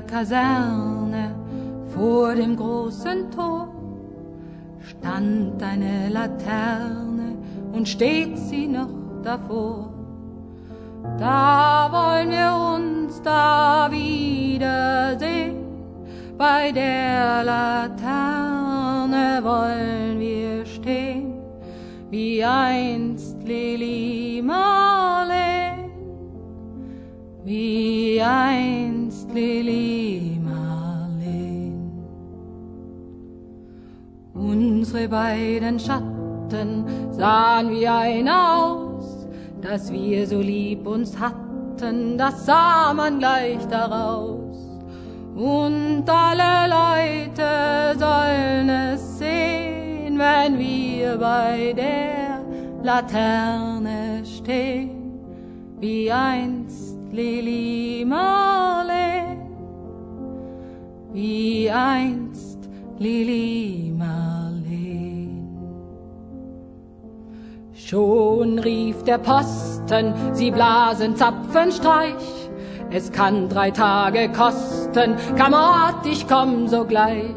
Kaserne vor dem großen Tor stand eine Laterne und steht sie noch davor. Da wollen wir uns da wiedersehen, bei der Laterne wollen wir stehen, wie einst Lili Marleen, wie einst Lili Unsere beiden Schatten sahen wie einer aus, dass wir so lieb uns hatten, das sah man gleich daraus. Und alle Leute sollen es sehen, wenn wir bei der Laterne stehen, wie einst Lili Marleen, wie einst Lili Marleen. Schon rief der Posten, sie blasen Zapfenstreich, es kann drei Tage kosten, Kamerad, ich komm sogleich.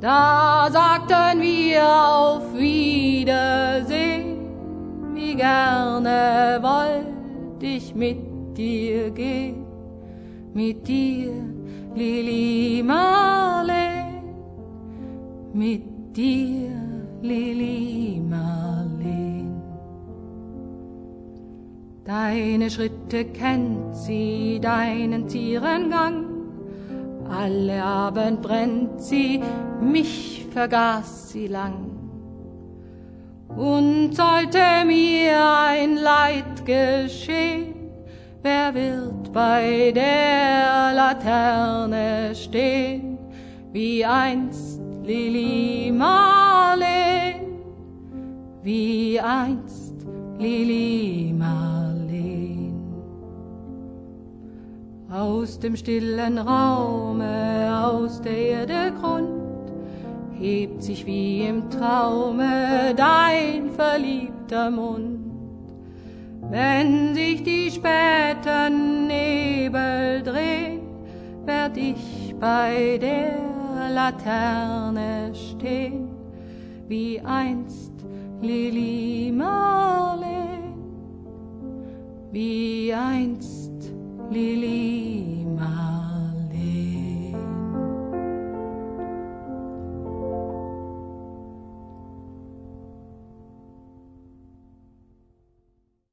Da sagten wir auf Wiedersehen, wie gerne wollt ich mit dir gehen, mit dir, Lili Marleen, mit dir, Lili Marleen. Deine Schritte kennt sie, deinen Tierengang, alle Abend brennt sie, mich vergaß sie lang. Und sollte mir ein Leid geschehen, wer wird bei der Laterne stehen, wie einst Lili Marleen, wie einst Lili Marleen. Aus dem stillen Raume, aus der Erde Grund, hebt sich wie im Traume dein verliebter Mund. Wenn sich die späten Nebel drehen, werd ich bei der Laterne stehen, wie einst Lili Marleen, wie einst Lili